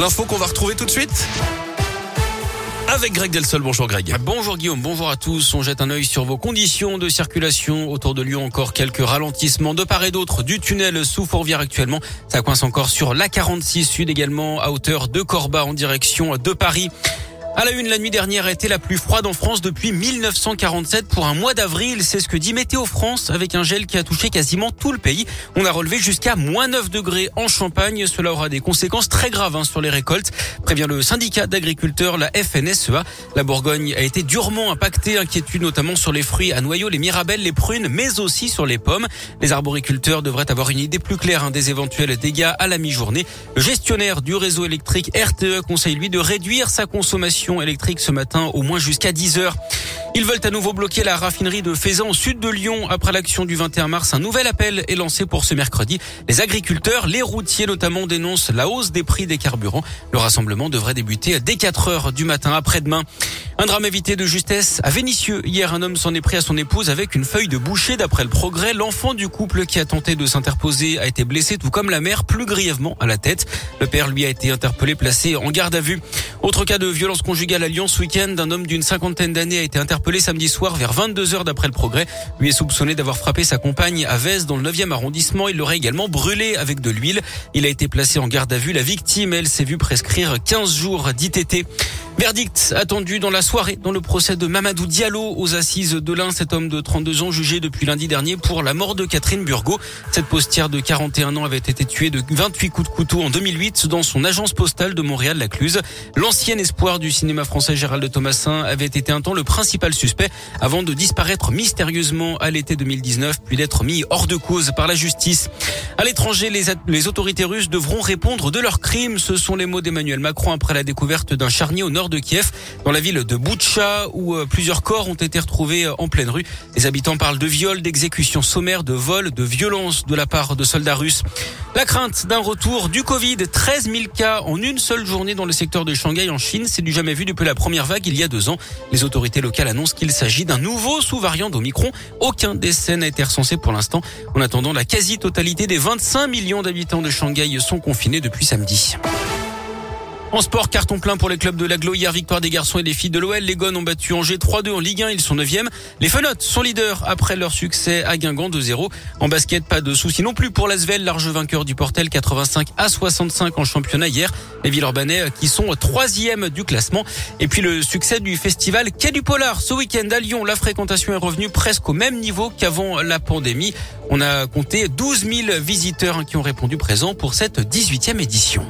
L'info qu'on va retrouver tout de suite avec Greg Delsol. Bonjour Greg. Bonjour Guillaume, bonjour à tous. On jette un œil sur vos conditions de circulation. Autour de Lyon, encore quelques ralentissements de part et d'autre du tunnel sous Fourvière actuellement. Ça coince encore sur la 46 Sud également à hauteur de Corba en direction de Paris. À la une, la nuit dernière a été la plus froide en France depuis 1947 pour un mois d'avril. C'est ce que dit Météo France avec un gel qui a touché quasiment tout le pays. On a relevé jusqu'à moins 9 degrés en Champagne. Cela aura des conséquences très graves hein, sur les récoltes, prévient le syndicat d'agriculteurs, la FNSEA. La Bourgogne a été durement impactée, inquiétude notamment sur les fruits à noyaux, les mirabelles, les prunes, mais aussi sur les pommes. Les arboriculteurs devraient avoir une idée plus claire hein, des éventuels dégâts à la mi-journée. Le gestionnaire du réseau électrique RTE conseille lui de réduire sa consommation électrique ce matin au moins jusqu'à 10 heures. Ils veulent à nouveau bloquer la raffinerie de Faisan au sud de Lyon. Après l'action du 21 mars, un nouvel appel est lancé pour ce mercredi. Les agriculteurs, les routiers notamment dénoncent la hausse des prix des carburants. Le rassemblement devrait débuter dès 4 heures du matin après-demain. Un drame évité de justesse à Vénissieux. Hier, un homme s'en est pris à son épouse avec une feuille de boucher. D'après le progrès, l'enfant du couple qui a tenté de s'interposer a été blessé, tout comme la mère, plus grièvement à la tête. Le père, lui, a été interpellé, placé en garde à vue. Autre cas de violence conjugale à Lyon ce week-end. Un homme d'une cinquantaine d'années a été interpellé samedi soir vers 22 heures d'après le progrès. Lui est soupçonné d'avoir frappé sa compagne à Vez dans le 9e arrondissement. Il l'aurait également brûlé avec de l'huile. Il a été placé en garde à vue. La victime, elle, s'est vue prescrire 15 jours d'ITT. Verdict attendu dans la soirée dans le procès de Mamadou Diallo aux assises de l'Ain. Cet homme de 32 ans jugé depuis lundi dernier pour la mort de Catherine Burgot. Cette postière de 41 ans avait été tuée de 28 coups de couteau en 2008 dans son agence postale de Montréal-la-Cluse. L'ancien espoir du cinéma français Gérald Thomasin avait été un temps le principal suspect avant de disparaître mystérieusement à l'été 2019 puis d'être mis hors de cause par la justice. À l'étranger, les autorités russes devront répondre de leurs crimes. Ce sont les mots d'Emmanuel Macron après la découverte d'un charnier au nord de Kiev, dans la ville de Boutcha, où euh, plusieurs corps ont été retrouvés euh, en pleine rue. Les habitants parlent de viols, d'exécutions sommaires, de vols, de violences de la part de soldats russes. La crainte d'un retour du Covid, 13 000 cas en une seule journée dans le secteur de Shanghai en Chine, c'est du jamais vu depuis la première vague il y a deux ans. Les autorités locales annoncent qu'il s'agit d'un nouveau sous-variant d'Omicron. Aucun décès n'a été recensé pour l'instant. En attendant, la quasi-totalité des 25 millions d'habitants de Shanghai sont confinés depuis samedi. En sport, carton plein pour les clubs de l'Aglo. Hier, victoire des garçons et des filles de l'OL. Les Gones ont battu Angers 3-2 en Ligue 1. Ils sont 9e. Les Fenotes sont leaders après leur succès à Guingamp 2-0. En basket, pas de soucis non plus pour l'Asvel, large vainqueur du Portel 85 à 65 en championnat hier. Les Villeurbanais qui sont troisième du classement. Et puis le succès du festival Quai du Polar. Ce week-end à Lyon, la fréquentation est revenue presque au même niveau qu'avant la pandémie. On a compté 12 000 visiteurs qui ont répondu présent pour cette 18e édition.